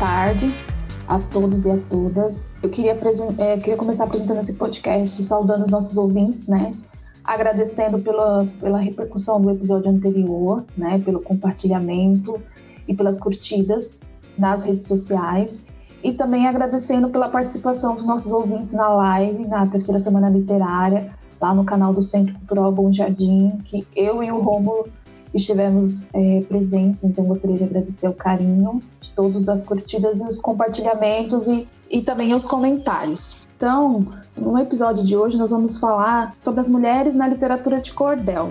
tarde a todos e a todas. Eu queria, é, queria começar apresentando esse podcast, saudando os nossos ouvintes, né? Agradecendo pela, pela repercussão do episódio anterior, né? Pelo compartilhamento e pelas curtidas nas redes sociais. E também agradecendo pela participação dos nossos ouvintes na live, na terceira semana literária, lá no canal do Centro Cultural Bom Jardim, que eu e o Rômulo estivemos é, presentes, então gostaria de agradecer o carinho de todas as curtidas e os compartilhamentos e, e também os comentários. Então, no episódio de hoje nós vamos falar sobre as mulheres na literatura de cordel.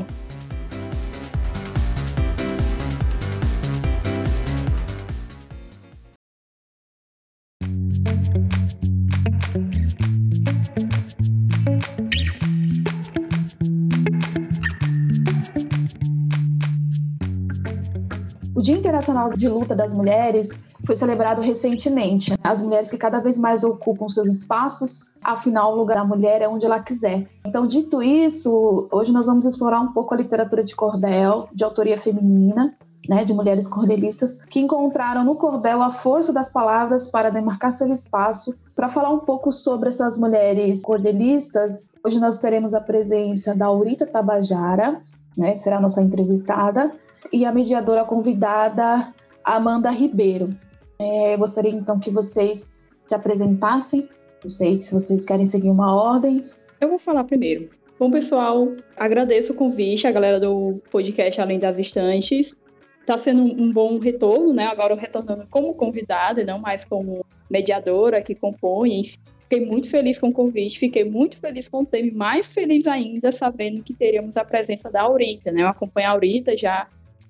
Internacional de Luta das Mulheres foi celebrado recentemente. As mulheres que cada vez mais ocupam seus espaços, afinal, o lugar da mulher é onde ela quiser. Então, dito isso, hoje nós vamos explorar um pouco a literatura de cordel, de autoria feminina, né, de mulheres cordelistas, que encontraram no cordel a força das palavras para demarcar seu espaço. Para falar um pouco sobre essas mulheres cordelistas, hoje nós teremos a presença da Aurita Tabajara, né, será a nossa entrevistada, e a mediadora convidada, Amanda Ribeiro. É, gostaria então que vocês se apresentassem. Não sei se vocês querem seguir uma ordem. Eu vou falar primeiro. Bom, pessoal, agradeço o convite, a galera do podcast Além das Estantes. Está sendo um bom retorno, né? Agora retornando como convidada não mais como mediadora que compõe. Fiquei muito feliz com o convite, fiquei muito feliz com o tema mais feliz ainda sabendo que teríamos a presença da Aurita, né? Eu acompanho a Aurita já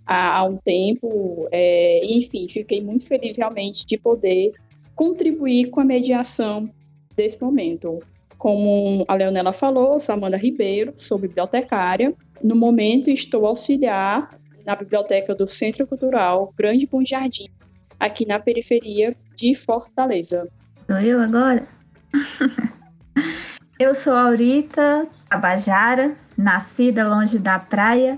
há, há um tempo. É, enfim, fiquei muito feliz realmente de poder contribuir com a mediação desse momento. Como a Leonela falou, sou Amanda Ribeiro, sou bibliotecária. No momento, estou auxiliar na biblioteca do Centro Cultural Grande Bom Jardim, aqui na periferia de Fortaleza. Sou eu agora? eu sou Aurita Tabajara, nascida longe da praia,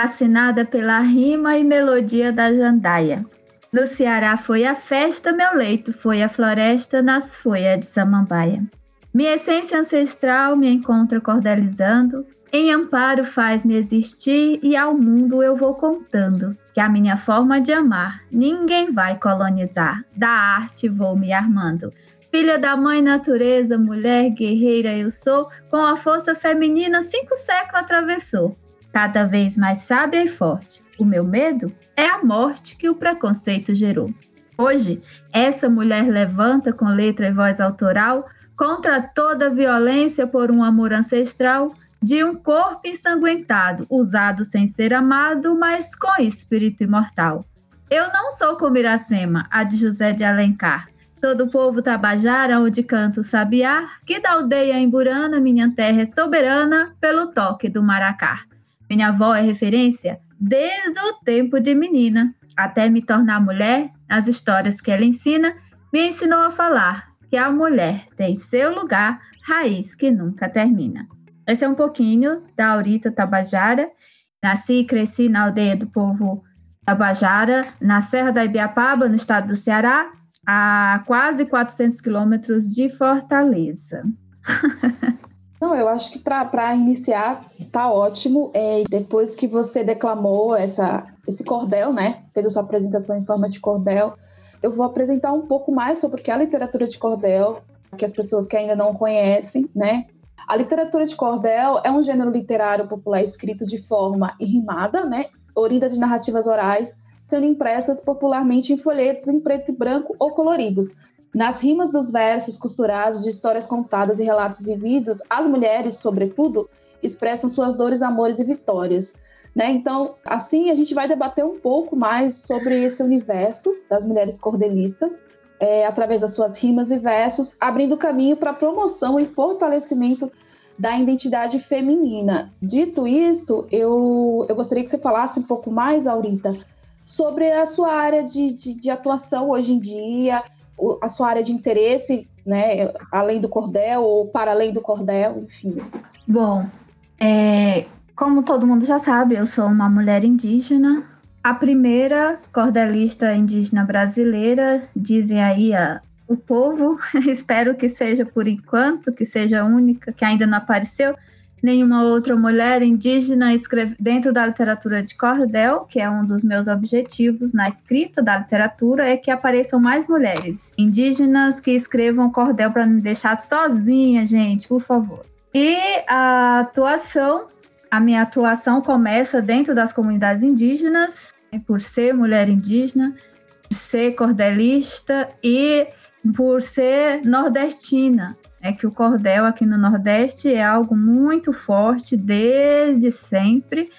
fascinada pela rima e melodia da jandaia. No Ceará foi a festa, meu leito foi a floresta nas folhas de samambaia. Minha essência ancestral me encontra cordelizando, em amparo faz-me existir e ao mundo eu vou contando que a minha forma de amar ninguém vai colonizar, da arte vou me armando. Filha da mãe natureza, mulher guerreira eu sou, com a força feminina cinco séculos atravessou cada vez mais sábia e forte. O meu medo é a morte que o preconceito gerou. Hoje, essa mulher levanta com letra e voz autoral contra toda violência por um amor ancestral de um corpo ensanguentado, usado sem ser amado, mas com espírito imortal. Eu não sou como Iracema, a de José de Alencar. Todo povo tabajara onde canto sabiá, que da aldeia em Burana minha terra é soberana pelo toque do maracá. Minha avó é referência desde o tempo de menina, até me tornar mulher, nas histórias que ela ensina, me ensinou a falar que a mulher tem seu lugar, raiz que nunca termina. Esse é um pouquinho da Aurita Tabajara. Nasci e cresci na aldeia do povo Tabajara, na Serra da Ibiapaba, no estado do Ceará, a quase 400 quilômetros de Fortaleza. Não, eu acho que para iniciar tá ótimo. É, depois que você declamou essa, esse cordel, né? Fez a sua apresentação em forma de cordel, eu vou apresentar um pouco mais sobre o que é a literatura de cordel, que as pessoas que ainda não conhecem, né? A literatura de cordel é um gênero literário popular escrito de forma irrimada, né? Orinda de narrativas orais, sendo impressas popularmente em folhetos em preto e branco ou coloridos, nas rimas dos versos costurados de histórias contadas e relatos vividos, as mulheres, sobretudo, expressam suas dores, amores e vitórias. Né? Então, assim, a gente vai debater um pouco mais sobre esse universo das mulheres cordelistas, é, através das suas rimas e versos, abrindo caminho para a promoção e fortalecimento da identidade feminina. Dito isto, eu, eu gostaria que você falasse um pouco mais, Aurita, sobre a sua área de, de, de atuação hoje em dia, a sua área de interesse, né, além do cordel ou para além do cordel, enfim. Bom, é, como todo mundo já sabe, eu sou uma mulher indígena, a primeira cordelista indígena brasileira, dizem aí a, o povo, espero que seja por enquanto, que seja única, que ainda não apareceu, nenhuma outra mulher indígena escreve dentro da literatura de cordel, que é um dos meus objetivos na escrita da literatura, é que apareçam mais mulheres indígenas que escrevam cordel para me deixar sozinha, gente, por favor. E a atuação, a minha atuação começa dentro das comunidades indígenas, por ser mulher indígena, ser cordelista e por ser nordestina é que o cordel aqui no Nordeste é algo muito forte desde sempre.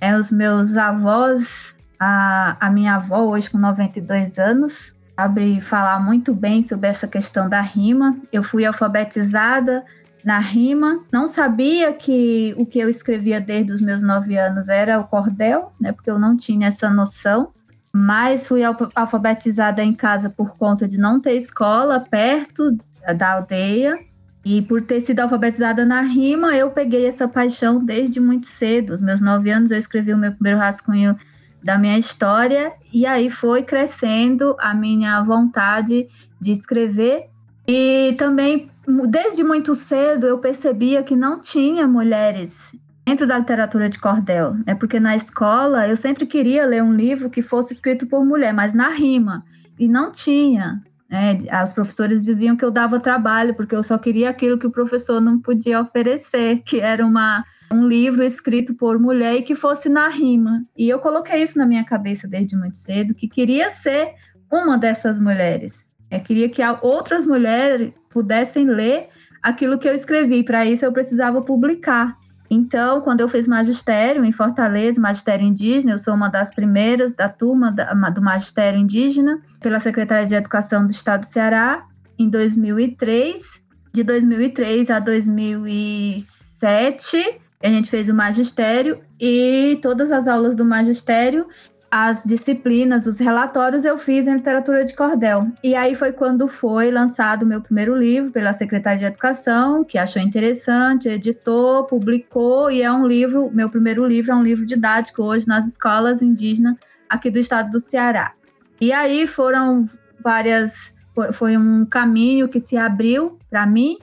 É os meus avós, a, a minha avó hoje com 92 anos, sabe falar muito bem sobre essa questão da rima. Eu fui alfabetizada na rima, não sabia que o que eu escrevia desde os meus nove anos era o cordel, né? Porque eu não tinha essa noção. Mas fui alfabetizada em casa por conta de não ter escola perto da aldeia. E por ter sido alfabetizada na rima, eu peguei essa paixão desde muito cedo. Os meus nove anos eu escrevi o meu primeiro rascunho da minha história, e aí foi crescendo a minha vontade de escrever. E também, desde muito cedo, eu percebia que não tinha mulheres dentro da literatura de cordel, né? Porque na escola eu sempre queria ler um livro que fosse escrito por mulher, mas na rima, e não tinha. Né? Os professores diziam que eu dava trabalho, porque eu só queria aquilo que o professor não podia oferecer, que era uma, um livro escrito por mulher e que fosse na rima. E eu coloquei isso na minha cabeça desde muito cedo, que queria ser uma dessas mulheres. Eu queria que outras mulheres pudessem ler aquilo que eu escrevi. Para isso, eu precisava publicar. Então, quando eu fiz magistério em Fortaleza, magistério indígena, eu sou uma das primeiras da turma do magistério indígena, pela Secretaria de Educação do Estado do Ceará, em 2003. De 2003 a 2007, a gente fez o magistério e todas as aulas do magistério as disciplinas, os relatórios eu fiz em literatura de cordel. E aí foi quando foi lançado o meu primeiro livro pela Secretaria de Educação, que achou interessante, editou, publicou, e é um livro, meu primeiro livro é um livro didático hoje nas escolas indígenas aqui do estado do Ceará. E aí foram várias, foi um caminho que se abriu para mim,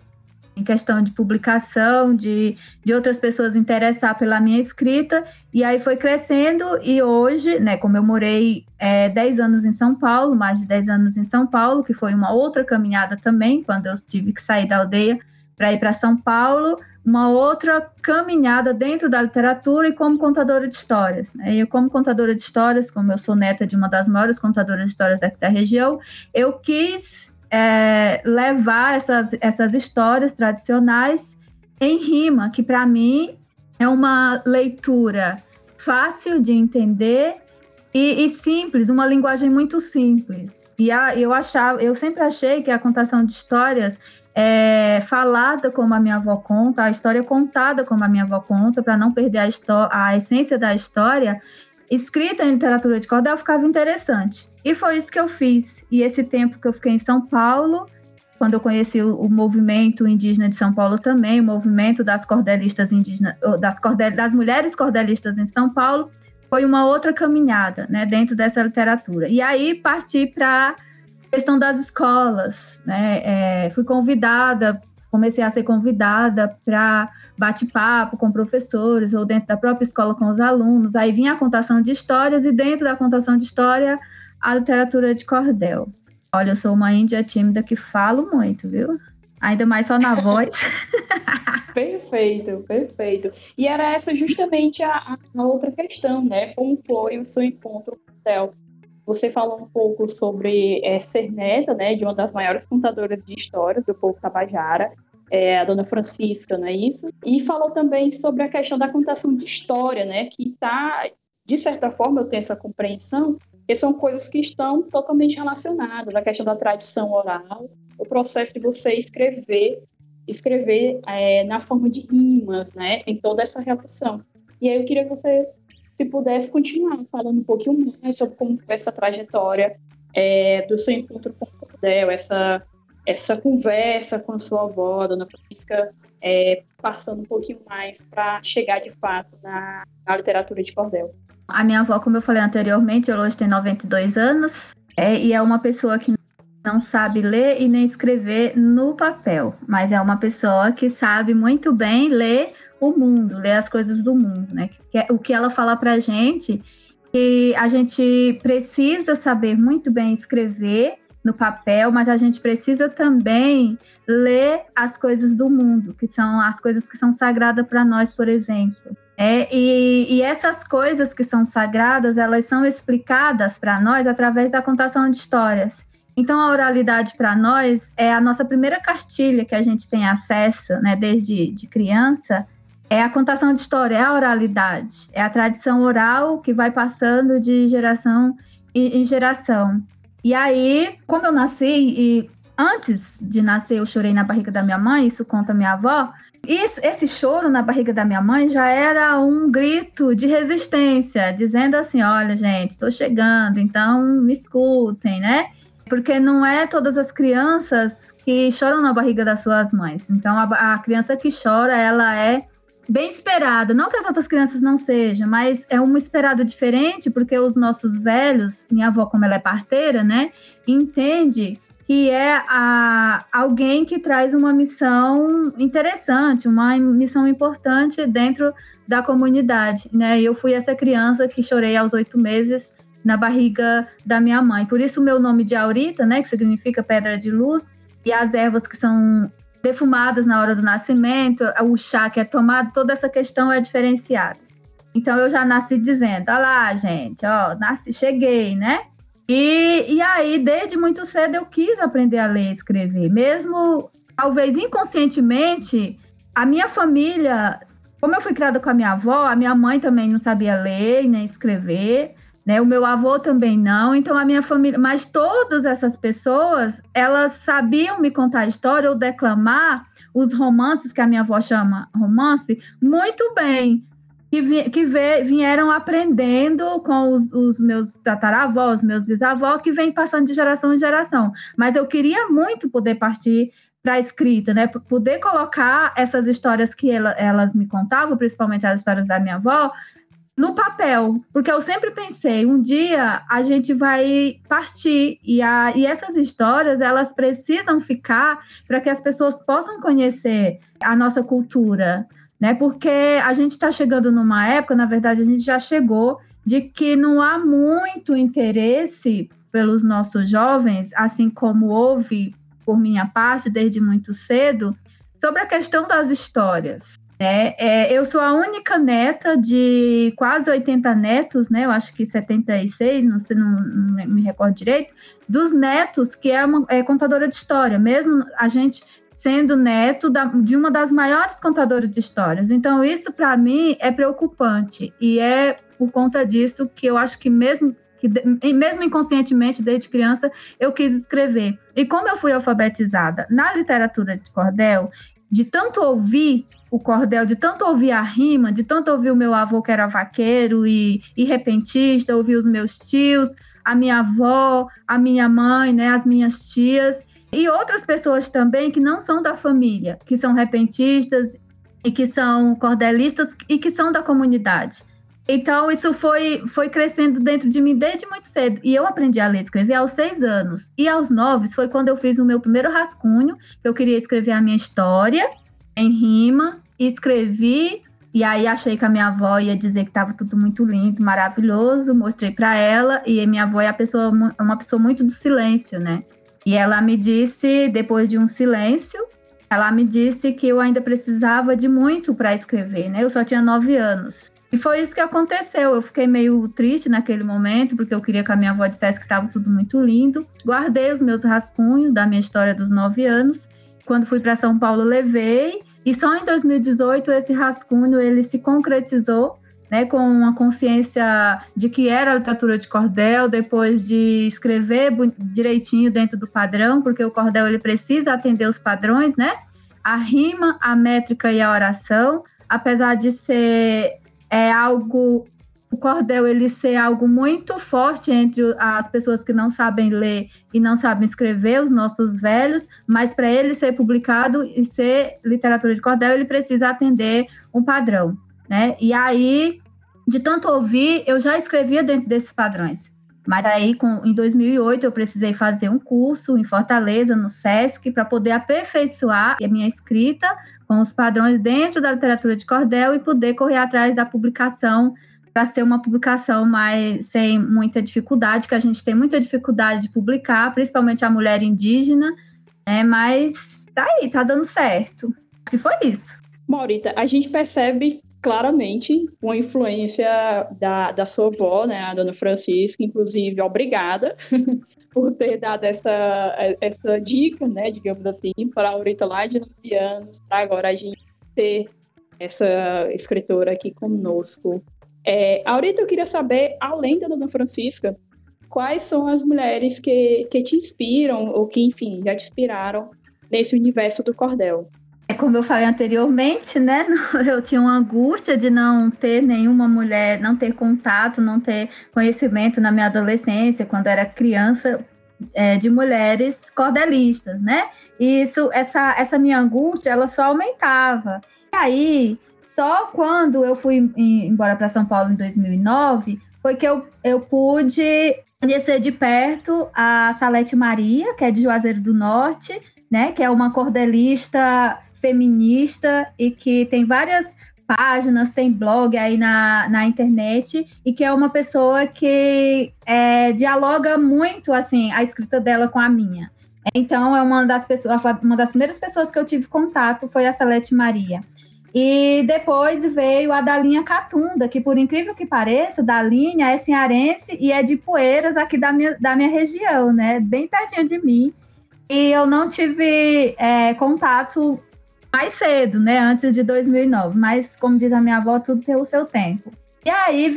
em questão de publicação, de, de outras pessoas interessar pela minha escrita, e aí foi crescendo, e hoje, né, como eu morei é, 10 anos em São Paulo, mais de 10 anos em São Paulo, que foi uma outra caminhada também, quando eu tive que sair da aldeia para ir para São Paulo, uma outra caminhada dentro da literatura e como contadora de histórias. Né? Eu, como contadora de histórias, como eu sou neta de uma das maiores contadoras de histórias daqui da região, eu quis é, levar essas, essas histórias tradicionais em rima, que para mim é uma leitura fácil de entender e, e, simples, uma linguagem muito simples. E a, eu achava, eu sempre achei que a contação de histórias é falada como a minha avó conta, a história contada como a minha avó conta, para não perder a, a essência da história, escrita em literatura de cordel ficava interessante. E foi isso que eu fiz. E esse tempo que eu fiquei em São Paulo, quando eu conheci o, o movimento indígena de São Paulo também, o movimento das cordelistas indígenas, das, cordel, das mulheres cordelistas em São Paulo, foi uma outra caminhada, né, dentro dessa literatura. E aí parti para questão das escolas, né, é, fui convidada comecei a ser convidada para bate-papo com professores ou dentro da própria escola com os alunos. Aí vinha a contação de histórias e dentro da contação de história a literatura de cordel. Olha, eu sou uma índia tímida que falo muito, viu? Ainda mais só na voz. perfeito, perfeito. E era essa justamente a, a, outra questão, né? Como foi o seu encontro com o cordel? Você falou um pouco sobre é, ser neta, né, de uma das maiores contadoras de histórias do povo tabajara, é, a dona Francisca, não é isso? E falou também sobre a questão da contação de história, né, que está, de certa forma, eu tenho essa compreensão, que são coisas que estão totalmente relacionadas, a questão da tradição oral, o processo de você escrever, escrever é, na forma de rimas, né, em toda essa relação. E aí eu queria que você se pudesse continuar falando um pouquinho mais sobre como foi essa trajetória é, do seu encontro com o Cordel, essa, essa conversa com a sua avó, dona Francisca, é, passando um pouquinho mais para chegar de fato na, na, literatura de Cordel. A minha avó, como eu falei anteriormente, ela hoje tem 92 anos é, e é uma pessoa que não sabe ler e nem escrever no papel, mas é uma pessoa que sabe muito bem ler o mundo, ler as coisas do mundo, né? É o que ela fala para gente que a gente precisa saber muito bem escrever no papel, mas a gente precisa também ler as coisas do mundo, que são as coisas que são sagradas para nós, por exemplo. É, e, e, essas coisas que são sagradas, elas são explicadas para nós através da contação de histórias. Então, a oralidade para nós é a nossa primeira cartilha que a gente tem acesso, né, desde de criança, é a contação de história, é a oralidade, é a tradição oral que vai passando de geração em geração. E aí, como eu nasci e antes de nascer eu chorei na barriga da minha mãe, isso conta minha avó. Isso, esse choro na barriga da minha mãe já era um grito de resistência, dizendo assim: olha, gente, estou chegando, então me escutem, né? Porque não é todas as crianças que choram na barriga das suas mães. Então, a, a criança que chora, ela é bem esperado. Não que as outras crianças não sejam, mas é um esperado diferente, porque os nossos velhos, minha avó, como ela é parteira, né, entende que é a, alguém que traz uma missão interessante, uma missão importante dentro da comunidade, né? Eu fui essa criança que chorei aos oito meses na barriga da minha mãe. Por isso o meu nome de Aurita, né, que significa pedra de luz, e as ervas que são defumadas na hora do nascimento, o chá que é tomado, toda essa questão é diferenciada. Então eu já nasci dizendo, olha lá, gente, ó, nasci, cheguei, né? E, e aí, desde muito cedo, eu quis aprender a ler e escrever. Mesmo, talvez inconscientemente, a minha família, como eu fui criada com a minha avó, a minha mãe também não sabia ler nem escrever né? O meu avô também não, então a minha família, mas todas essas pessoas, elas sabiam me contar a história ou declamar os romances que a minha avó chama romance muito bem, que, vi, que vê, vieram aprendendo com os, os meus tataravós, meus bisavós, que vem passando de geração em geração. Mas eu queria muito poder partir para a escrita, né? Poder colocar essas histórias que ela, elas me contavam, principalmente as histórias da minha avó, no papel, porque eu sempre pensei, um dia a gente vai partir e, a, e essas histórias elas precisam ficar para que as pessoas possam conhecer a nossa cultura, né? Porque a gente está chegando numa época, na verdade a gente já chegou, de que não há muito interesse pelos nossos jovens, assim como houve por minha parte desde muito cedo, sobre a questão das histórias. É, é, eu sou a única neta de quase 80 netos, né? Eu acho que 76, não sei, não, não me recordo direito, dos netos que é, uma, é contadora de história, mesmo a gente sendo neto da, de uma das maiores contadoras de histórias. Então, isso para mim é preocupante e é por conta disso que eu acho que mesmo que mesmo inconscientemente desde criança eu quis escrever. E como eu fui alfabetizada na literatura de cordel, de tanto ouvir o cordel, de tanto ouvir a rima, de tanto ouvir o meu avô que era vaqueiro e, e repentista, ouvir os meus tios, a minha avó, a minha mãe, né, as minhas tias e outras pessoas também que não são da família, que são repentistas e que são cordelistas e que são da comunidade. Então, isso foi, foi crescendo dentro de mim desde muito cedo. E eu aprendi a ler e escrever aos seis anos. E aos nove foi quando eu fiz o meu primeiro rascunho, eu queria escrever a minha história em rima escrevi e aí achei que a minha avó ia dizer que estava tudo muito lindo, maravilhoso, mostrei para ela e minha avó é a pessoa, uma pessoa muito do silêncio, né? E ela me disse, depois de um silêncio, ela me disse que eu ainda precisava de muito para escrever, né? Eu só tinha nove anos. E foi isso que aconteceu. Eu fiquei meio triste naquele momento, porque eu queria que a minha avó dissesse que estava tudo muito lindo. Guardei os meus rascunhos da minha história dos nove anos. Quando fui para São Paulo, levei e só em 2018 esse rascunho ele se concretizou, né, com uma consciência de que era literatura de cordel, depois de escrever direitinho dentro do padrão, porque o cordel ele precisa atender os padrões, né? A rima, a métrica e a oração, apesar de ser é algo o cordel ele ser algo muito forte entre as pessoas que não sabem ler e não sabem escrever, os nossos velhos, mas para ele ser publicado e ser literatura de cordel, ele precisa atender um padrão, né? E aí de tanto ouvir, eu já escrevia dentro desses padrões. Mas aí, com, em 2008, eu precisei fazer um curso em Fortaleza, no SESC, para poder aperfeiçoar a minha escrita com os padrões dentro da literatura de cordel e poder correr atrás da publicação para ser uma publicação mais sem muita dificuldade, que a gente tem muita dificuldade de publicar, principalmente a mulher indígena, né? Mas tá aí, tá dando certo. E foi isso. Maurita, a gente percebe claramente uma influência da, da sua avó, né, a dona Francisca, inclusive, obrigada por ter dado essa, essa dica, né, digamos assim, para a Aurita lá de 9 anos, para agora a gente ter essa escritora aqui conosco. É, Aurita, eu queria saber, além da dona Francisca, quais são as mulheres que, que te inspiram, ou que, enfim, já te inspiraram nesse universo do cordel? É como eu falei anteriormente, né? Eu tinha uma angústia de não ter nenhuma mulher, não ter contato, não ter conhecimento na minha adolescência, quando era criança, é, de mulheres cordelistas, né? E isso, essa, essa minha angústia, ela só aumentava. E aí, só quando eu fui embora para São Paulo em 2009, foi que eu, eu pude conhecer de perto a Salete Maria, que é de Juazeiro do Norte, né? Que é uma cordelista feminista e que tem várias páginas, tem blog aí na, na internet e que é uma pessoa que é, dialoga muito assim a escrita dela com a minha. Então é uma das pessoas, uma das primeiras pessoas que eu tive contato foi a Salete Maria. E depois veio a Dalinha Catunda, que por incrível que pareça, Dalinha é cearense e é de Poeiras, aqui da minha, da minha região, né? Bem pertinho de mim. E eu não tive é, contato mais cedo, né? Antes de 2009. Mas, como diz a minha avó, tudo tem o seu tempo. E aí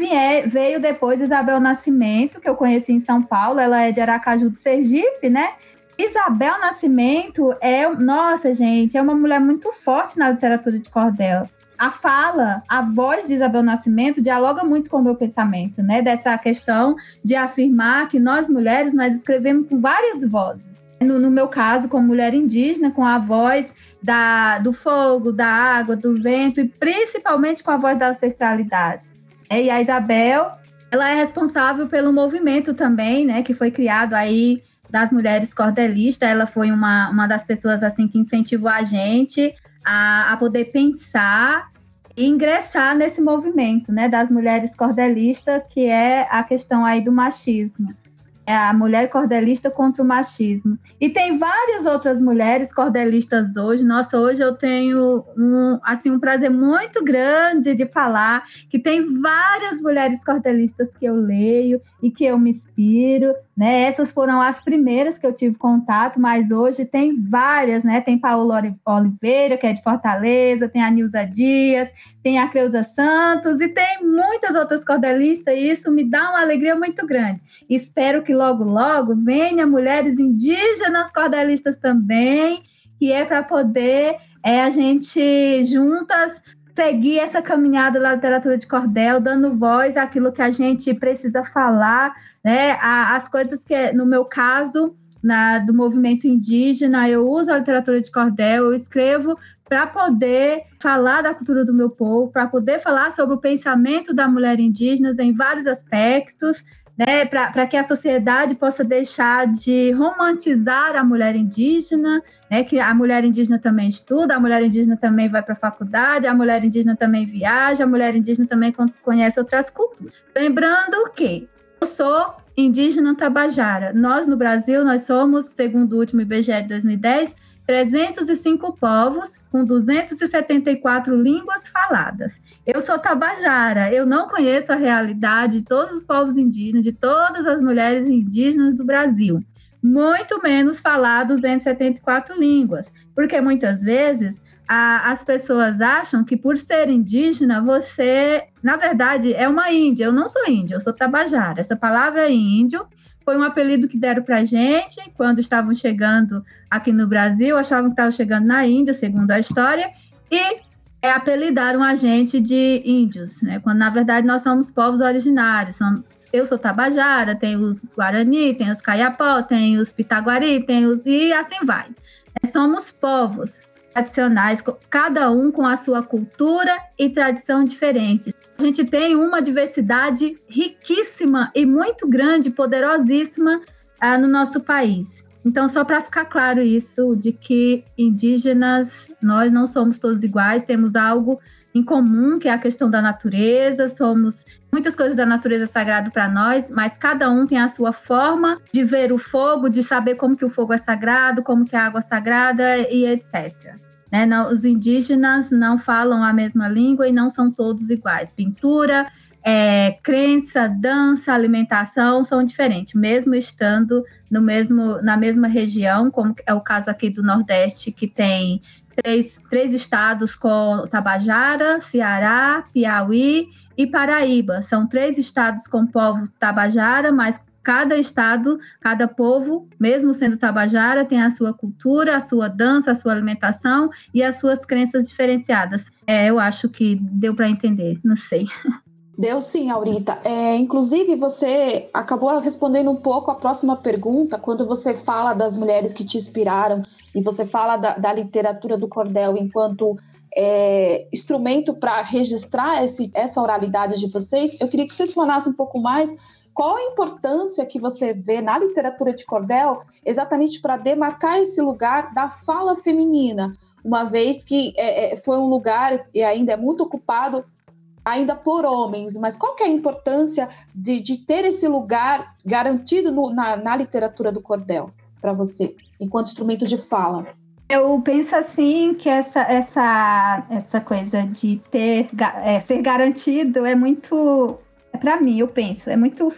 veio depois Isabel Nascimento, que eu conheci em São Paulo. Ela é de Aracaju do Sergipe, né? Isabel Nascimento é, nossa, gente, é uma mulher muito forte na literatura de cordel. A fala, a voz de Isabel Nascimento dialoga muito com o meu pensamento, né? Dessa questão de afirmar que nós mulheres nós escrevemos com várias vozes. No, no meu caso, como mulher indígena, com a voz da, do fogo, da água, do vento e principalmente com a voz da ancestralidade. É, e a Isabel, ela é responsável pelo movimento também, né, que foi criado aí das mulheres cordelistas. Ela foi uma, uma das pessoas assim que incentivou a gente a, a poder pensar e ingressar nesse movimento, né, das mulheres cordelistas, que é a questão aí do machismo a mulher cordelista contra o machismo. E tem várias outras mulheres cordelistas hoje. Nossa, hoje eu tenho um, assim, um prazer muito grande de falar que tem várias mulheres cordelistas que eu leio e que eu me inspiro, né? Essas foram as primeiras que eu tive contato, mas hoje tem várias, né? Tem Paola Oliveira, que é de Fortaleza, tem a Nilza Dias, tem a Creuza Santos e tem muitas outras cordelistas, e isso me dá uma alegria muito grande. Espero que logo, logo venha mulheres indígenas cordelistas também, que é para poder é, a gente juntas seguir essa caminhada da literatura de cordel, dando voz àquilo que a gente precisa falar, né? As coisas que, no meu caso, na, do movimento indígena, eu uso a literatura de cordel, eu escrevo para poder falar da cultura do meu povo, para poder falar sobre o pensamento da mulher indígena em vários aspectos, né, para que a sociedade possa deixar de romantizar a mulher indígena, né, que a mulher indígena também estuda, a mulher indígena também vai para a faculdade, a mulher indígena também viaja, a mulher indígena também conhece outras culturas. Lembrando que eu sou indígena tabajara. Nós, no Brasil, nós somos, segundo o último IBGE de 2010, 305 povos com 274 línguas faladas. Eu sou tabajara, eu não conheço a realidade de todos os povos indígenas, de todas as mulheres indígenas do Brasil, muito menos falar 274 línguas, porque muitas vezes a, as pessoas acham que por ser indígena, você, na verdade, é uma índia. Eu não sou índia, eu sou tabajara. Essa palavra é índio foi um apelido que deram para gente quando estavam chegando aqui no Brasil, achavam que estavam chegando na Índia, segundo a história, e é, apelidaram a gente de índios, né? Quando na verdade nós somos povos originários. Somos, eu sou Tabajara, tem os Guarani, tem os Caiapó, tem os Pitaguari, tem os e assim vai. É, somos povos tradicionais, cada um com a sua cultura e tradição diferentes. a gente tem uma diversidade riquíssima e muito grande, poderosíssima uh, no nosso país. Então, só para ficar claro isso, de que indígenas, nós não somos todos iguais, temos algo em comum, que é a questão da natureza, somos muitas coisas da natureza sagrado para nós, mas cada um tem a sua forma de ver o fogo, de saber como que o fogo é sagrado, como que a água é sagrada e etc. Né? Não, os indígenas não falam a mesma língua e não são todos iguais. Pintura, é, crença, dança, alimentação são diferentes, mesmo estando no mesmo, na mesma região, como é o caso aqui do Nordeste, que tem três, três estados com Tabajara, Ceará, Piauí e Paraíba. São três estados com povo Tabajara, mas cada estado, cada povo, mesmo sendo Tabajara, tem a sua cultura, a sua dança, a sua alimentação e as suas crenças diferenciadas. É, eu acho que deu para entender, não sei. Deu sim, Aurita. É, inclusive, você acabou respondendo um pouco a próxima pergunta, quando você fala das mulheres que te inspiraram e você fala da, da literatura do cordel enquanto é, instrumento para registrar esse, essa oralidade de vocês. Eu queria que vocês falassem um pouco mais qual a importância que você vê na literatura de cordel exatamente para demarcar esse lugar da fala feminina, uma vez que é, é foi um lugar e ainda é muito ocupado ainda por homens, mas qual que é a importância de, de ter esse lugar garantido no, na, na literatura do cordel para você, enquanto instrumento de fala? Eu penso assim que essa, essa, essa coisa de ter é, ser garantido é muito, é para mim, eu penso, é muito,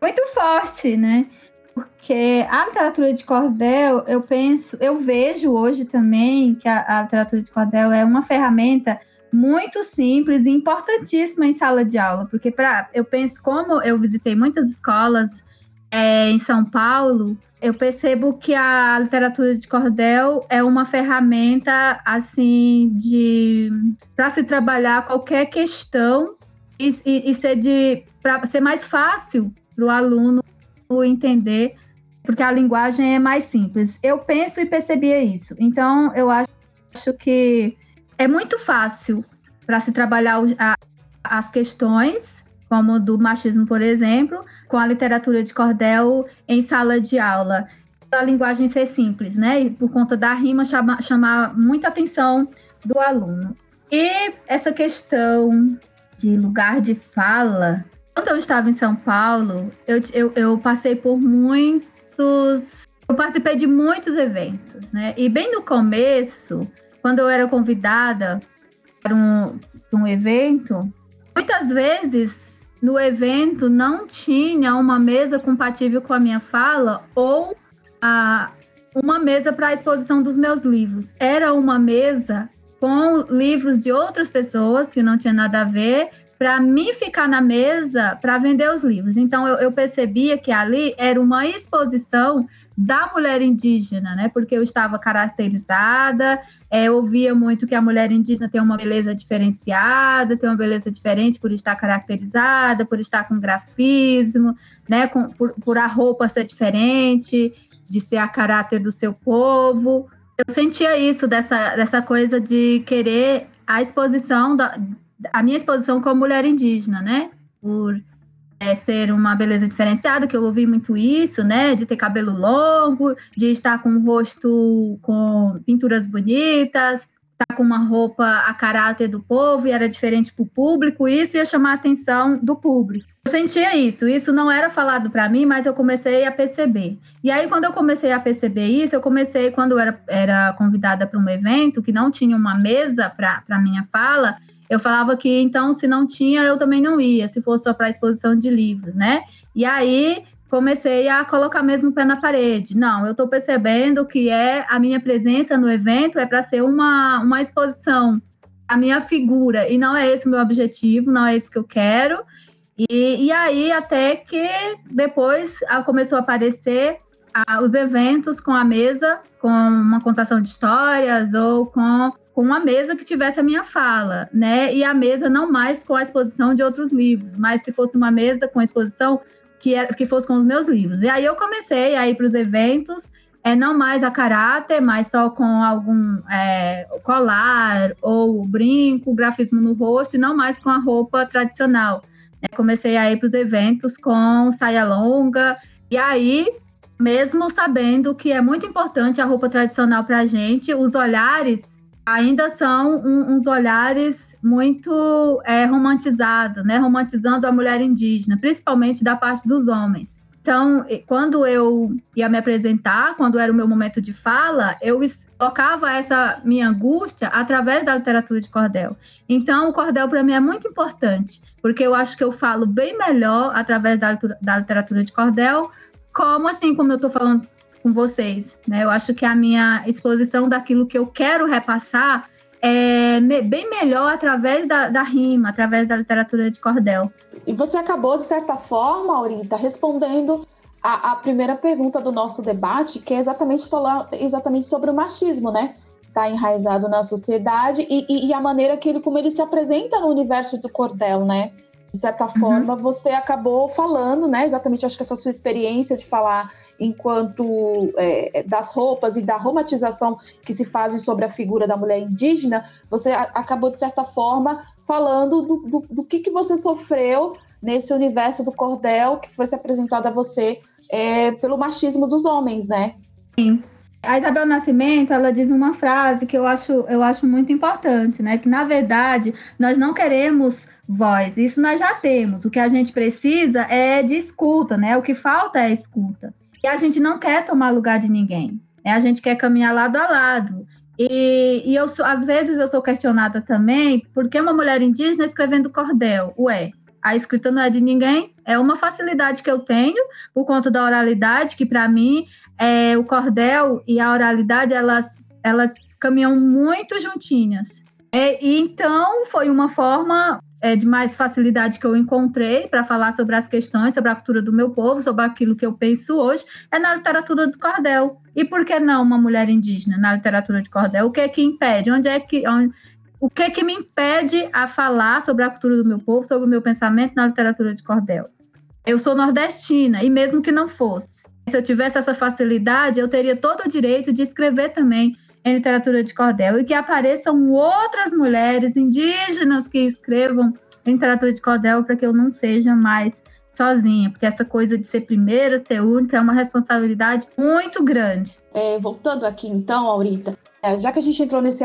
muito forte, né? Porque a literatura de cordel, eu penso, eu vejo hoje também que a, a literatura de cordel é uma ferramenta muito simples e importantíssima em sala de aula, porque para eu penso como eu visitei muitas escolas é, em São Paulo, eu percebo que a literatura de cordel é uma ferramenta assim de para se trabalhar qualquer questão e, e, e ser de para ser mais fácil para o aluno entender, porque a linguagem é mais simples. Eu penso e percebia isso. Então eu acho que é muito fácil para se trabalhar a, as questões, como do machismo, por exemplo, com a literatura de cordel em sala de aula. A linguagem ser simples, né? E por conta da rima chama, chamar muita atenção do aluno. E essa questão de lugar de fala, quando eu estava em São Paulo, eu, eu, eu passei por muitos. Eu participei de muitos eventos, né? E bem no começo, quando eu era convidada para um, um evento, muitas vezes no evento não tinha uma mesa compatível com a minha fala ou a, uma mesa para a exposição dos meus livros. Era uma mesa com livros de outras pessoas que não tinha nada a ver para mim ficar na mesa para vender os livros. Então eu, eu, percebia que ali era uma exposição da mulher indígena, né? Porque eu estava caracterizada, é, eu ouvia muito que a mulher indígena tem uma beleza diferenciada, tem uma beleza diferente por estar caracterizada, por estar com grafismo, né? Com, por, por a roupa ser diferente, de ser a caráter do seu povo. Eu sentia isso, dessa, dessa coisa de querer a exposição da, a minha exposição como mulher indígena, né? Por é, ser uma beleza diferenciada, que eu ouvi muito isso, né? De ter cabelo longo, de estar com o rosto com pinturas bonitas, estar com uma roupa a caráter do povo e era diferente para o público, isso ia chamar a atenção do público. Eu sentia isso, isso não era falado para mim, mas eu comecei a perceber. E aí, quando eu comecei a perceber isso, eu comecei, quando eu era, era convidada para um evento que não tinha uma mesa para minha fala, eu falava que então, se não tinha, eu também não ia, se fosse só para exposição de livros, né? E aí comecei a colocar mesmo o pé na parede. Não, eu estou percebendo que é a minha presença no evento é para ser uma, uma exposição, a minha figura, e não é esse o meu objetivo, não é esse que eu quero. E, e aí, até que depois começou a aparecer os eventos com a mesa, com uma contação de histórias ou com com uma mesa que tivesse a minha fala, né? E a mesa não mais com a exposição de outros livros, mas se fosse uma mesa com exposição que, era, que fosse com os meus livros. E aí eu comecei a ir para os eventos é não mais a caráter, mas só com algum é, colar ou brinco, grafismo no rosto, e não mais com a roupa tradicional. É, comecei a ir para os eventos com saia longa, e aí, mesmo sabendo que é muito importante a roupa tradicional para a gente, os olhares ainda são um, uns olhares muito é, romantizados, né? romantizando a mulher indígena, principalmente da parte dos homens. Então, quando eu ia me apresentar, quando era o meu momento de fala, eu colocava essa minha angústia através da literatura de cordel. Então, o cordel para mim é muito importante, porque eu acho que eu falo bem melhor através da, da literatura de cordel, como assim, como eu estou falando com vocês. Né? Eu acho que a minha exposição daquilo que eu quero repassar é bem melhor através da, da rima, através da literatura de cordel. E você acabou, de certa forma, Aurita, respondendo a, a, primeira pergunta do nosso debate, que é exatamente falar exatamente sobre o machismo, né? Está enraizado na sociedade e, e, e, a maneira que ele, como ele se apresenta no universo do cordel, né? De certa uhum. forma, você acabou falando, né? Exatamente, acho que essa sua experiência de falar enquanto é, das roupas e da romantização que se fazem sobre a figura da mulher indígena, você a, acabou, de certa forma, falando do, do, do, que, que você sofreu nesse universo do cordel que foi se apresentado a você é, pelo machismo dos homens, né? Sim. A Isabel Nascimento, ela diz uma frase que eu acho, eu acho muito importante, né? Que, na verdade, nós não queremos voz. Isso nós já temos. O que a gente precisa é de escuta, né? O que falta é escuta. E a gente não quer tomar lugar de ninguém. Né? A gente quer caminhar lado a lado. E, e eu sou, às vezes eu sou questionada também porque uma mulher indígena escrevendo cordel. Ué, a escrita não é de ninguém, é uma facilidade que eu tenho por conta da oralidade, que para mim é, o cordel e a oralidade elas, elas caminham muito juntinhas. É, e então foi uma forma é, de mais facilidade que eu encontrei para falar sobre as questões, sobre a cultura do meu povo, sobre aquilo que eu penso hoje, é na literatura do cordel. E por que não uma mulher indígena na literatura de cordel? O que é que impede? Onde é que. Onde, o que é que me impede a falar sobre a cultura do meu povo, sobre o meu pensamento na literatura de cordel? Eu sou nordestina, e mesmo que não fosse, se eu tivesse essa facilidade, eu teria todo o direito de escrever também em literatura de cordel e que apareçam outras mulheres indígenas que escrevam literatura de cordel para que eu não seja mais sozinha, porque essa coisa de ser primeira, ser única, é uma responsabilidade muito grande. É, voltando aqui então, Aurita, é, já que a gente entrou nesse,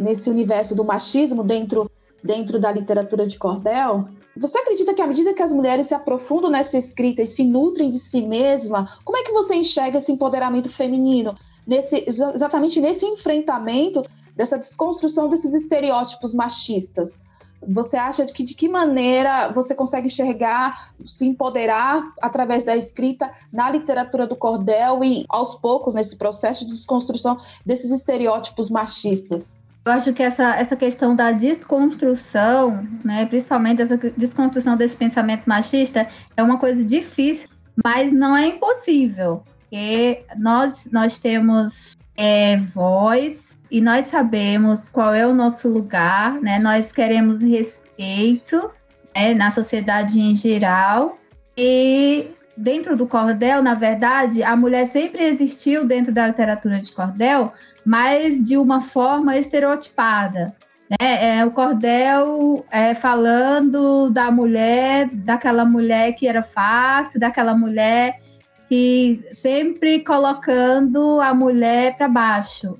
nesse universo do machismo dentro, dentro da literatura de cordel, você acredita que à medida que as mulheres se aprofundam nessa escrita e se nutrem de si mesma, como é que você enxerga esse empoderamento feminino? Nesse, exatamente nesse enfrentamento dessa desconstrução desses estereótipos machistas. Você acha que de que maneira você consegue enxergar, se empoderar através da escrita na literatura do cordel e aos poucos nesse processo de desconstrução desses estereótipos machistas? Eu acho que essa, essa questão da desconstrução, né, principalmente essa desconstrução desse pensamento machista, é uma coisa difícil, mas não é impossível porque nós, nós temos é, voz e nós sabemos qual é o nosso lugar, né? Nós queremos respeito né, na sociedade em geral. E dentro do cordel, na verdade, a mulher sempre existiu dentro da literatura de cordel, mas de uma forma estereotipada. Né? É, o cordel é, falando da mulher, daquela mulher que era fácil, daquela mulher que sempre colocando a mulher para baixo.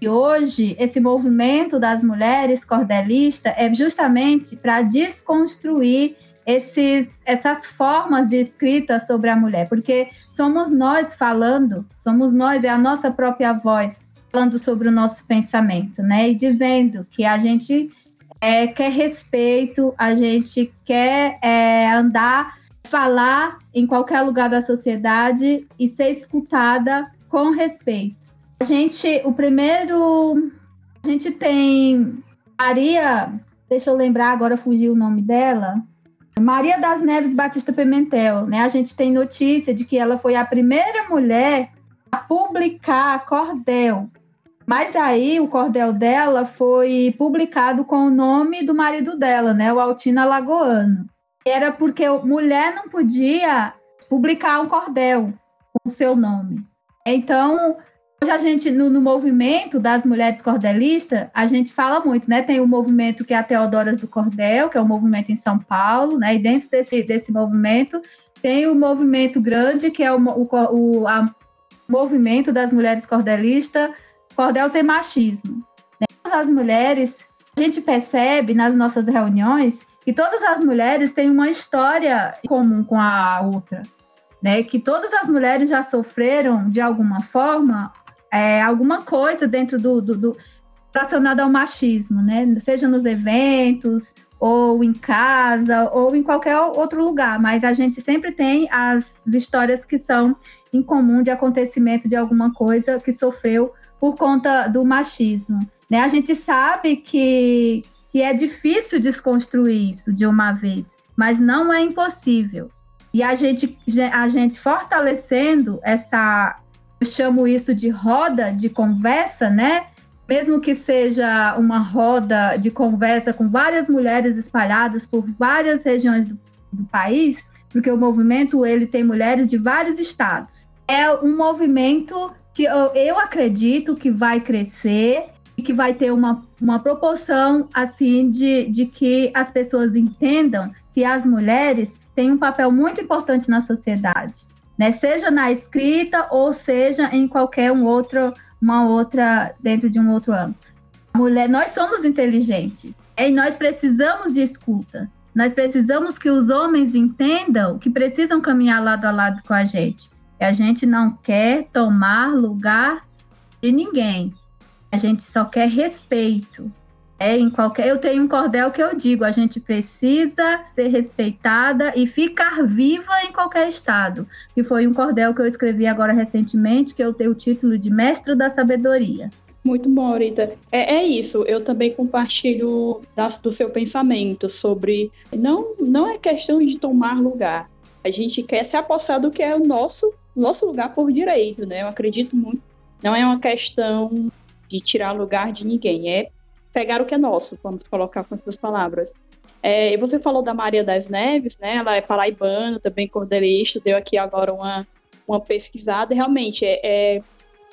E hoje, esse movimento das mulheres cordelistas é justamente para desconstruir esses, essas formas de escrita sobre a mulher, porque somos nós falando, somos nós, é a nossa própria voz falando sobre o nosso pensamento, né? E dizendo que a gente é, quer respeito, a gente quer é, andar falar em qualquer lugar da sociedade e ser escutada com respeito. A gente, o primeiro, a gente tem Maria, deixa eu lembrar, agora fugiu o nome dela. Maria das Neves Batista Pimentel, né? A gente tem notícia de que ela foi a primeira mulher a publicar cordel. Mas aí o cordel dela foi publicado com o nome do marido dela, né? O Altina Lagoano era porque mulher não podia publicar um cordel com o seu nome. Então, hoje a gente, no, no, movimento das mulheres cordelistas, a gente fala muito, né? Tem o movimento que é a Teodoras do Cordel, que é um movimento em São Paulo, né? E dentro desse, desse movimento tem o movimento grande, que é o, o, o a, movimento das mulheres cordelistas, Cordel Sem Machismo. Todas as mulheres, a gente percebe nas nossas reuniões que todas as mulheres têm uma história comum com a outra né? Que todas as mulheres já sofreram de alguma forma é, alguma coisa dentro do, do, do relacionada ao machismo, né? Seja nos eventos ou em casa ou em qualquer outro lugar, mas a gente sempre tem as histórias que são em comum de acontecimento de alguma coisa que sofreu por conta do machismo. Né? A gente sabe que, que é difícil desconstruir isso de uma vez, mas não é impossível. E a gente, a gente fortalecendo essa, eu chamo isso de roda de conversa, né? Mesmo que seja uma roda de conversa com várias mulheres espalhadas por várias regiões do, do país, porque o movimento ele tem mulheres de vários estados. É um movimento que eu, eu acredito que vai crescer e que vai ter uma, uma proporção assim de, de que as pessoas entendam que as mulheres tem um papel muito importante na sociedade, né? Seja na escrita ou seja em qualquer um outro, uma outra dentro de um outro âmbito. mulher, nós somos inteligentes e nós precisamos de escuta. Nós precisamos que os homens entendam que precisam caminhar lado a lado com a gente. E a gente não quer tomar lugar de ninguém. A gente só quer respeito. É em qualquer. Eu tenho um cordel que eu digo: a gente precisa ser respeitada e ficar viva em qualquer estado. Que foi um cordel que eu escrevi agora recentemente, que eu tenho o título de Mestre da Sabedoria. Muito bom, Rita. É, é isso. Eu também compartilho da, do seu pensamento sobre não não é questão de tomar lugar. A gente quer se apossar do que é o nosso nosso lugar por direito, né? Eu acredito muito. Não é uma questão de tirar lugar de ninguém. É pegar o que é nosso, vamos colocar com essas palavras. É, você falou da Maria das Neves, né? Ela é paraibana, também cordelista, deu aqui agora uma, uma pesquisada. Realmente é, é,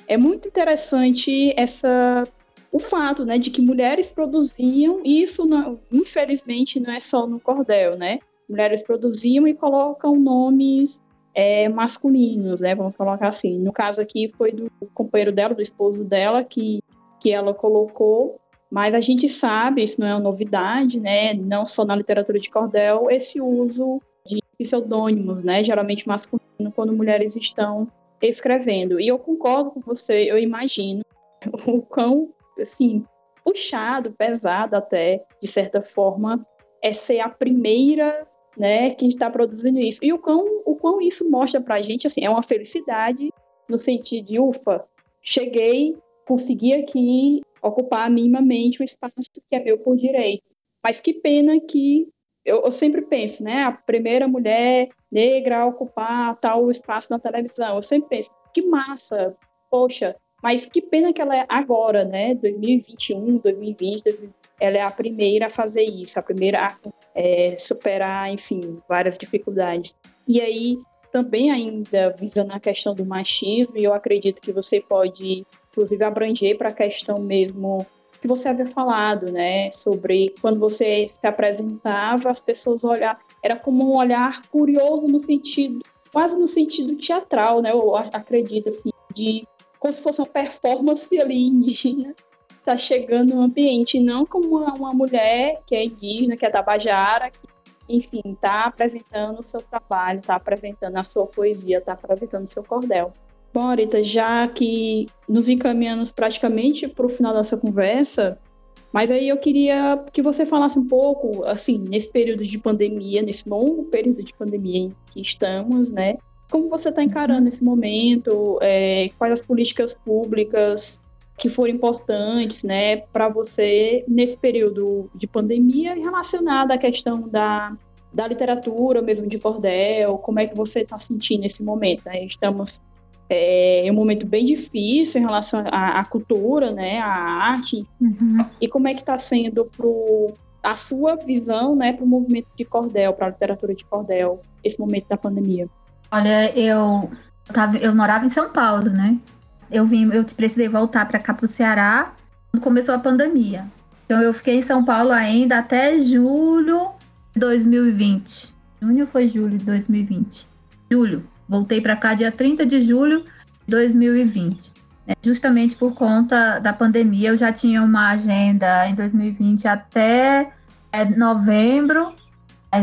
é muito interessante essa o fato, né, de que mulheres produziam e isso não, infelizmente não é só no cordel, né? Mulheres produziam e colocam nomes é, masculinos, né? Vamos colocar assim. No caso aqui foi do companheiro dela, do esposo dela, que, que ela colocou mas a gente sabe, isso não é uma novidade, né? Não só na literatura de cordel, esse uso de pseudônimos, né? Geralmente masculino, quando mulheres estão escrevendo. E eu concordo com você, eu imagino o quão, assim, puxado, pesado até, de certa forma, é ser a primeira, né, que está produzindo isso. E o quão, o quão isso mostra pra gente, assim, é uma felicidade no sentido de, ufa, cheguei, consegui aqui ocupar minimamente o espaço que é meu por direito. Mas que pena que eu, eu, sempre penso, né? A primeira mulher negra a ocupar tal espaço na televisão. Eu sempre penso, que massa, poxa, mas que pena que ela é agora, né? 2021, 2020, ela é a primeira a fazer isso, a primeira a é, superar, enfim, várias dificuldades. E aí, também ainda visando a questão do machismo, eu acredito que você pode inclusive abranger para a questão mesmo que você havia falado, né, sobre quando você se apresentava, as pessoas olhar, era como um olhar curioso no sentido, quase no sentido teatral, né, eu acredito assim, de como se fosse uma performance ali indígena, tá chegando no ambiente, não como uma, uma mulher que é indígena, que é tabajara, que enfim, está apresentando o seu trabalho, está apresentando a sua poesia, está apresentando o seu cordel. Bom, Arita, já que nos encaminhamos praticamente para o final dessa conversa, mas aí eu queria que você falasse um pouco, assim, nesse período de pandemia, nesse longo período de pandemia em que estamos, né? Como você está encarando esse momento? É, quais as políticas públicas que foram importantes, né, para você nesse período de pandemia relacionada à questão da, da literatura, mesmo de cordel? Como é que você está sentindo esse momento? Né? Estamos é, um momento bem difícil em relação à, à cultura, né, à arte. Uhum. E como é que está sendo pro, a sua visão, né, para o movimento de cordel, para a literatura de cordel, esse momento da pandemia? Olha, eu Eu, tava, eu morava em São Paulo, né? Eu vim, eu precisei voltar para cá para o Ceará quando começou a pandemia. Então eu fiquei em São Paulo ainda até julho de 2020. Junho foi julho de 2020. Julho. Voltei para cá dia 30 de julho de 2020. Né? Justamente por conta da pandemia, eu já tinha uma agenda em 2020 até é, novembro.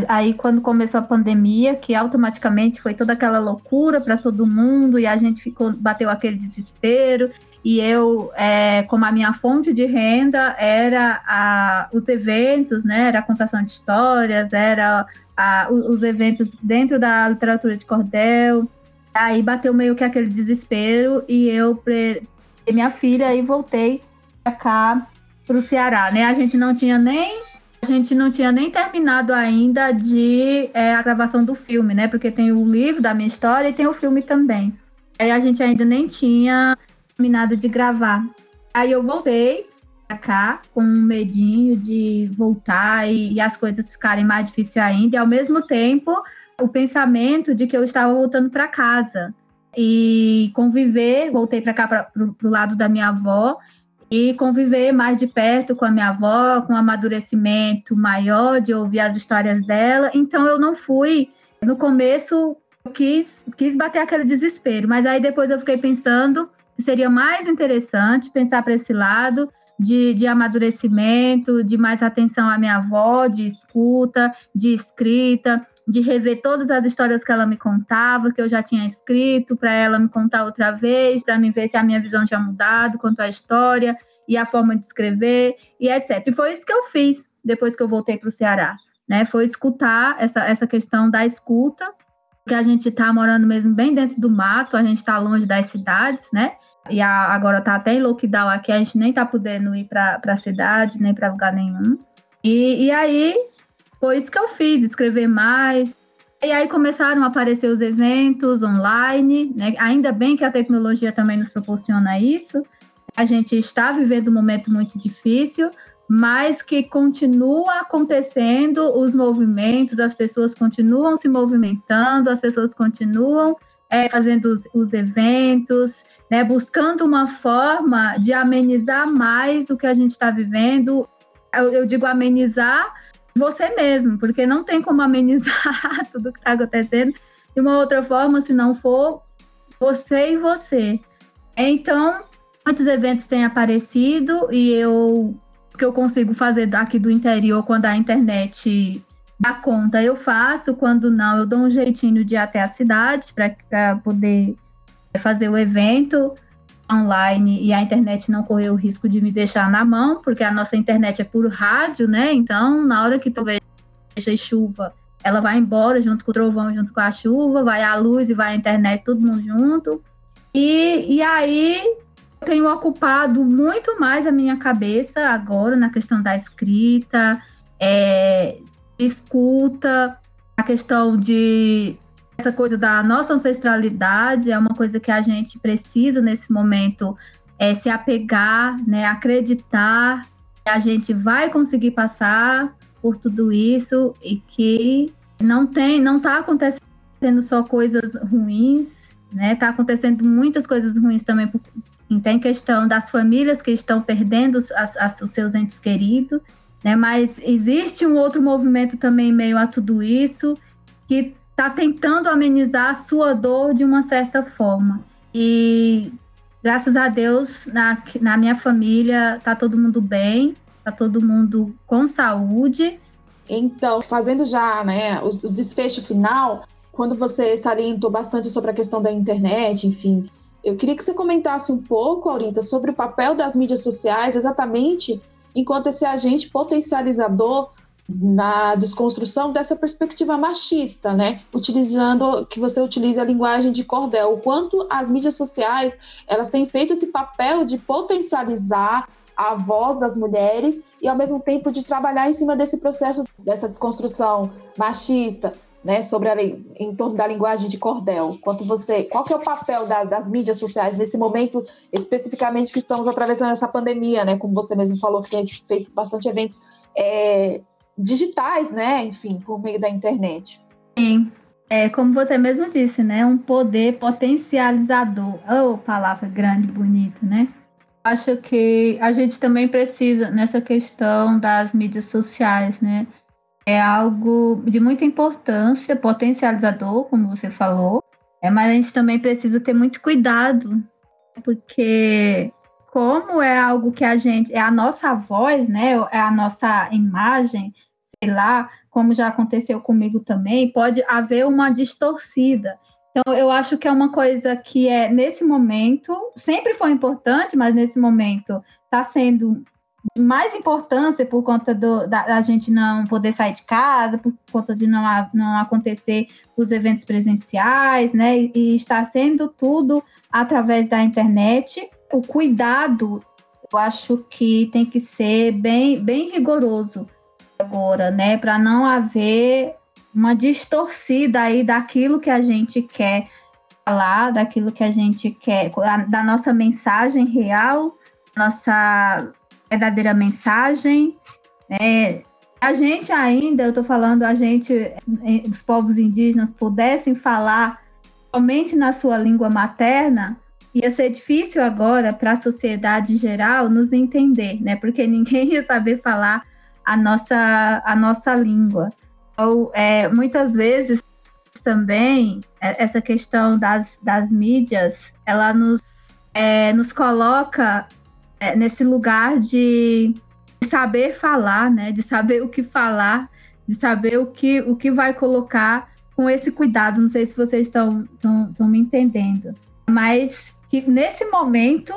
Aí, quando começou a pandemia, que automaticamente foi toda aquela loucura para todo mundo e a gente ficou, bateu aquele desespero. E eu, é, como a minha fonte de renda era a, os eventos, né? Era a contação de histórias, era a, os eventos dentro da literatura de cordel. Aí bateu meio que aquele desespero e eu pre... minha filha e voltei para cá para o Ceará, né? A gente não tinha nem a gente não tinha nem terminado ainda de é, a gravação do filme, né? Porque tem o livro da minha história e tem o filme também. Aí a gente ainda nem tinha terminado de gravar. Aí eu voltei pra cá com um medinho de voltar e, e as coisas ficarem mais difíceis ainda. E ao mesmo tempo, o pensamento de que eu estava voltando para casa e conviver. Voltei para cá, para o lado da minha avó e conviver mais de perto com a minha avó, com um amadurecimento maior de ouvir as histórias dela. Então eu não fui. No começo eu quis, quis bater aquele desespero, mas aí depois eu fiquei pensando seria mais interessante pensar para esse lado de, de amadurecimento, de mais atenção à minha avó, de escuta, de escrita, de rever todas as histórias que ela me contava, que eu já tinha escrito, para ela me contar outra vez, para me ver se a minha visão tinha mudado quanto à história e a forma de escrever e etc. E foi isso que eu fiz depois que eu voltei para o Ceará, né? Foi escutar essa, essa questão da escuta, que a gente está morando mesmo bem dentro do mato, a gente está longe das cidades, né? E a, agora está até em lockdown aqui, a gente nem está podendo ir para a cidade, nem para lugar nenhum. E, e aí foi isso que eu fiz, escrever mais. E aí começaram a aparecer os eventos online, né? Ainda bem que a tecnologia também nos proporciona isso. A gente está vivendo um momento muito difícil, mas que continua acontecendo os movimentos, as pessoas continuam se movimentando, as pessoas continuam é, fazendo os, os eventos, né, buscando uma forma de amenizar mais o que a gente está vivendo. Eu, eu digo amenizar você mesmo, porque não tem como amenizar tudo que está acontecendo de uma outra forma se não for você e você. Então, muitos eventos têm aparecido e eu que eu consigo fazer aqui do interior quando a internet dá conta, eu faço, quando não, eu dou um jeitinho de ir até a cidade para poder fazer o evento online e a internet não correr o risco de me deixar na mão, porque a nossa internet é por rádio, né? Então, na hora que tu veja chuva, ela vai embora junto com o trovão, junto com a chuva, vai a luz e vai a internet, todo mundo junto. E, e aí eu tenho ocupado muito mais a minha cabeça agora na questão da escrita, é, escuta, a questão de essa coisa da nossa ancestralidade é uma coisa que a gente precisa nesse momento é, se apegar, né, acreditar que a gente vai conseguir passar por tudo isso e que não tem, não está acontecendo só coisas ruins, né? Está acontecendo muitas coisas ruins também. Tem questão das famílias que estão perdendo as, as, os seus entes queridos, né? Mas existe um outro movimento também meio a tudo isso que está tentando amenizar a sua dor de uma certa forma. E graças a Deus, na, na minha família, tá todo mundo bem, tá todo mundo com saúde. Então, fazendo já né, o, o desfecho final, quando você salientou bastante sobre a questão da internet, enfim, eu queria que você comentasse um pouco, Aurita, sobre o papel das mídias sociais, exatamente enquanto esse agente potencializador na desconstrução dessa perspectiva machista, né? Utilizando que você utilize a linguagem de cordel, o quanto as mídias sociais elas têm feito esse papel de potencializar a voz das mulheres e ao mesmo tempo de trabalhar em cima desse processo dessa desconstrução machista, né, sobre a, em torno da linguagem de cordel. Quanto você, qual que é o papel da, das mídias sociais nesse momento especificamente que estamos atravessando essa pandemia, né? Como você mesmo falou que tem feito bastante eventos é, digitais, né? Enfim, por meio da internet. Sim. é, como você mesmo disse, né? Um poder potencializador. Oh, palavra grande, bonita, né? Acho que a gente também precisa, nessa questão das mídias sociais, né? É algo de muita importância, potencializador, como você falou, é, mas a gente também precisa ter muito cuidado, porque como é algo que a gente, é a nossa voz, né? É a nossa imagem, sei lá, como já aconteceu comigo também, pode haver uma distorcida. Então, eu acho que é uma coisa que é, nesse momento, sempre foi importante, mas nesse momento está sendo mais importância por conta do, da, da, gente não poder sair de casa, por conta de não, não acontecer os eventos presenciais, né? E, e está sendo tudo através da internet. O cuidado, eu acho que tem que ser bem, bem rigoroso agora, né? Para não haver uma distorcida aí daquilo que a gente quer falar, daquilo que a gente quer, da nossa mensagem real, nossa verdadeira mensagem. Né? A gente ainda, eu estou falando, a gente, os povos indígenas pudessem falar somente na sua língua materna, ia ser difícil agora para a sociedade geral nos entender, né? Porque ninguém ia saber falar a nossa, a nossa língua. Ou, é, muitas vezes também é, essa questão das, das mídias, ela nos, é, nos coloca nesse lugar de, saber falar, né? De saber o que falar, de saber o que, o que vai colocar com esse cuidado. Não sei se vocês estão, me entendendo. Mas que nesse momento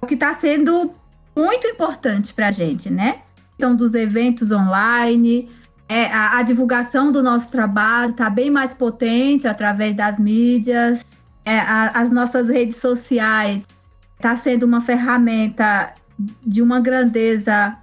o que está sendo muito importante para a gente, né? questão dos eventos online, é, a, a, divulgação do nosso trabalho está bem mais potente através das mídias, é, a, as nossas redes sociais está sendo uma ferramenta de uma grandeza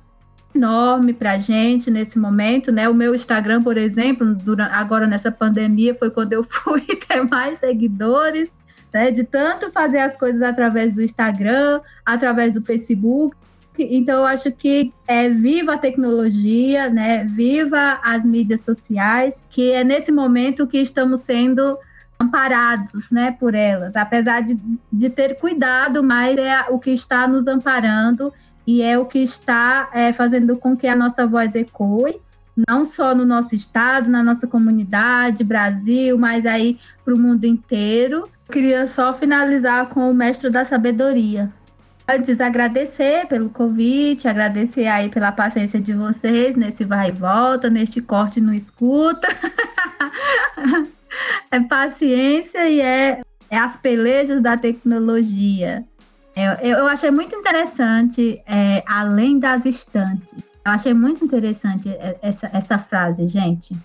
enorme para a gente nesse momento, né? O meu Instagram, por exemplo, durante, agora nessa pandemia, foi quando eu fui ter mais seguidores, né? De tanto fazer as coisas através do Instagram, através do Facebook. Então, eu acho que é viva a tecnologia, né? Viva as mídias sociais, que é nesse momento que estamos sendo amparados, né, por elas, apesar de, de ter cuidado, mas é o que está nos amparando e é o que está é, fazendo com que a nossa voz ecoe, não só no nosso estado, na nossa comunidade, Brasil, mas aí para o mundo inteiro. Eu queria só finalizar com o mestre da sabedoria, Antes, agradecer pelo convite, agradecer aí pela paciência de vocês nesse vai e volta, neste corte no escuta. é paciência e é, é as pelejas da tecnologia. Eu, eu achei muito interessante, é, além das estantes. Eu achei muito interessante essa, essa frase, gente.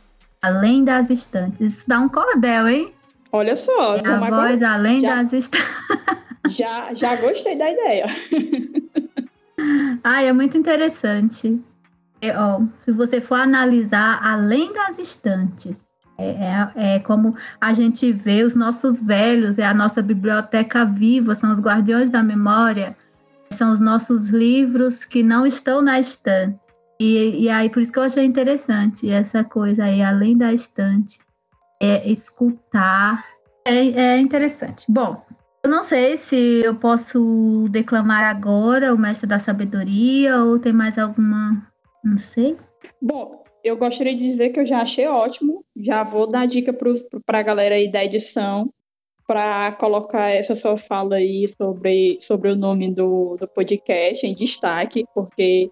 Além das estantes. Isso dá um cordel, hein? Olha só. É a voz além já... das estantes. Já, já gostei da ideia. Ah, é muito interessante. É, ó, se você for analisar além das estantes, é, é, como a gente vê os nossos velhos, é a nossa biblioteca viva, são os guardiões da memória, são os nossos livros que não estão na estante. E, e aí, por isso que eu achei interessante essa coisa aí, além da estante, é escutar. É, é interessante. Bom, eu não sei se eu posso declamar agora o Mestre da Sabedoria ou tem mais alguma. Não sei. Bom, eu gostaria de dizer que eu já achei ótimo. Já vou dar dica para a galera aí da edição para colocar essa sua fala aí sobre, sobre o nome do, do podcast em destaque, porque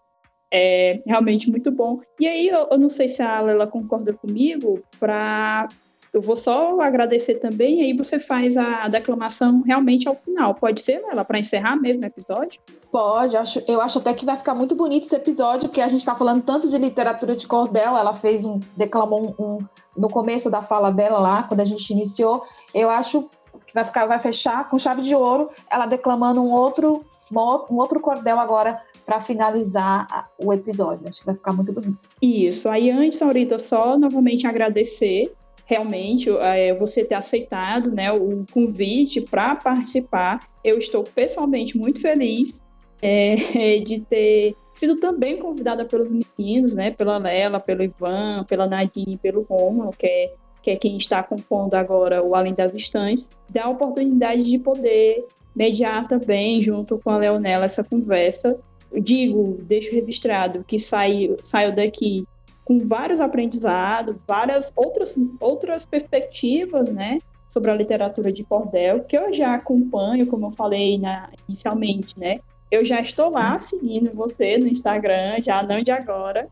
é realmente muito bom. E aí, eu, eu não sei se a Lela concorda comigo, para eu vou só agradecer também, e aí você faz a declamação realmente ao final. Pode ser, Lela, para encerrar mesmo o episódio? Pode, acho, eu acho até que vai ficar muito bonito esse episódio, porque a gente está falando tanto de literatura de cordel, ela fez um, declamou um, um, no começo da fala dela lá, quando a gente iniciou, eu acho que vai ficar, vai fechar com chave de ouro, ela declamando um outro, um outro cordel agora para finalizar o episódio. Acho que vai ficar muito bonito. Isso. Aí antes, Aurita, só novamente agradecer realmente é, você ter aceitado né, o convite para participar. Eu estou pessoalmente muito feliz é, de ter sido também convidada pelos meninos, né, pela Lela, pelo Ivan, pela Nadine, pelo Romulo, que é que é quem está compondo agora o Além das Estantes, dá a oportunidade de poder mediar também, junto com a Leonela, essa conversa. Eu digo, deixo registrado que saio, saio daqui com vários aprendizados, várias outras, outras perspectivas, né? Sobre a literatura de cordel, que eu já acompanho, como eu falei na, inicialmente, né? Eu já estou lá seguindo você no Instagram, já não de agora.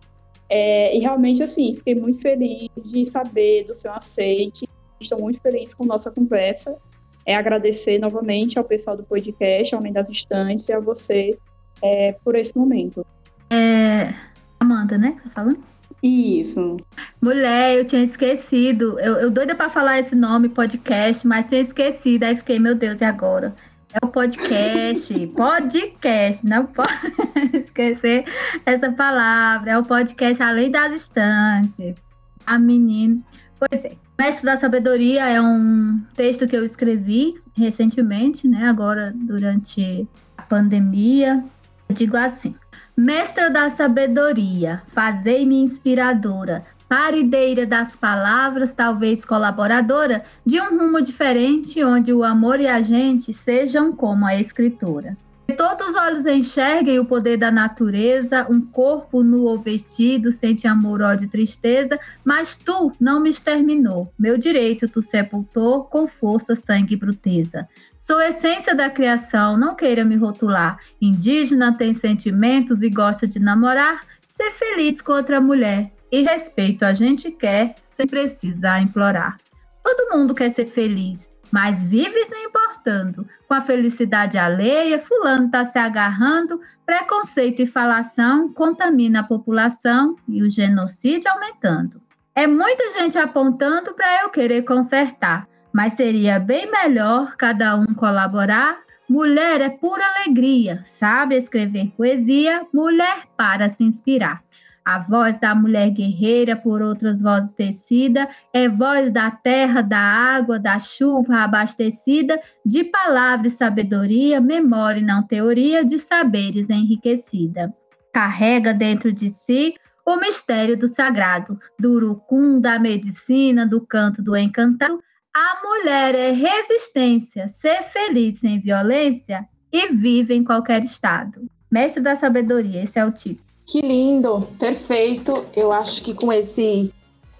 É, e realmente, assim, fiquei muito feliz de saber do seu aceite. Estou muito feliz com nossa conversa. É agradecer novamente ao pessoal do podcast, ao Além das Estantes, e a você é, por esse momento. É, Amanda, né? Tá falando? Isso. Mulher, eu tinha esquecido. Eu, eu doida para falar esse nome, podcast, mas tinha esquecido. Aí fiquei, meu Deus, e agora? É o podcast, podcast, não pode esquecer essa palavra. É o podcast Além das Estantes. A menina. Pois é. Mestre da Sabedoria é um texto que eu escrevi recentemente, né? Agora, durante a pandemia. Eu digo assim: Mestra da Sabedoria, fazei-me inspiradora, parideira das palavras, talvez colaboradora, de um rumo diferente onde o amor e a gente sejam como a escritora. Todos os olhos enxerguem o poder da natureza, um corpo nu ou vestido, sente amor, ódio e tristeza, mas tu não me exterminou. Meu direito tu sepultou com força, sangue e bruteza. Sou essência da criação, não queira me rotular. Indígena tem sentimentos e gosta de namorar. Ser feliz com outra mulher, e respeito a gente quer sem precisar implorar. Todo mundo quer ser feliz, mas vive se importando. Com a felicidade alheia, fulano está se agarrando, preconceito e falação contamina a população e o genocídio aumentando. É muita gente apontando para eu querer consertar, mas seria bem melhor cada um colaborar. Mulher é pura alegria, sabe escrever poesia, mulher para se inspirar. A voz da mulher guerreira, por outras vozes tecida, é voz da terra, da água, da chuva abastecida, de palavra e sabedoria, memória e não teoria, de saberes enriquecida. Carrega dentro de si o mistério do sagrado, do urucum, da medicina, do canto do encantado. A mulher é resistência, ser feliz sem violência e vive em qualquer estado. Mestre da sabedoria, esse é o título. Que lindo, perfeito. Eu acho que com esse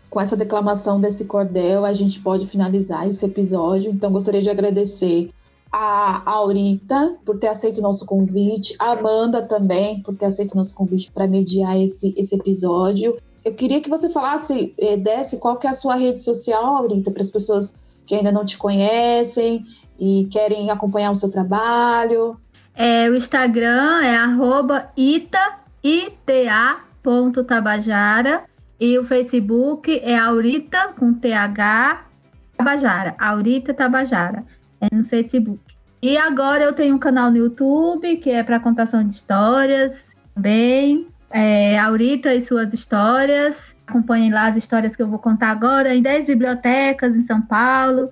com essa declamação desse cordel a gente pode finalizar esse episódio. Então gostaria de agradecer a Aurita por ter aceito o nosso convite, a Amanda também por ter aceito o nosso convite para mediar esse, esse episódio. Eu queria que você falasse, eh, desse qual que é a sua rede social, Aurita, para as pessoas que ainda não te conhecem e querem acompanhar o seu trabalho. É, o Instagram é arroba ita ita.tabajara e o Facebook é Aurita com TH Tabajara, Aurita Tabajara, é no Facebook. E agora eu tenho um canal no YouTube que é para contação de histórias, bem, é, Aurita e suas histórias. Acompanhem lá as histórias que eu vou contar agora em 10 bibliotecas em São Paulo.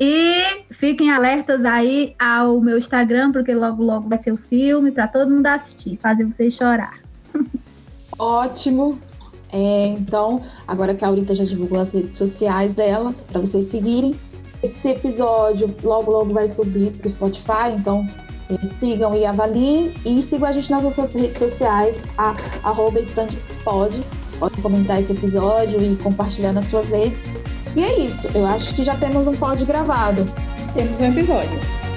E fiquem alertas aí ao meu Instagram, porque logo logo vai ser o filme para todo mundo assistir, fazer vocês chorar. Ótimo. É, então, agora que a Aurita já divulgou as redes sociais dela, para vocês seguirem. Esse episódio logo, logo vai subir para o Spotify, então é, sigam e avaliem. E sigam a gente nas nossas redes sociais, a, arroba Pode comentar esse episódio e compartilhar nas suas redes. E é isso, eu acho que já temos um pod gravado. Temos um episódio.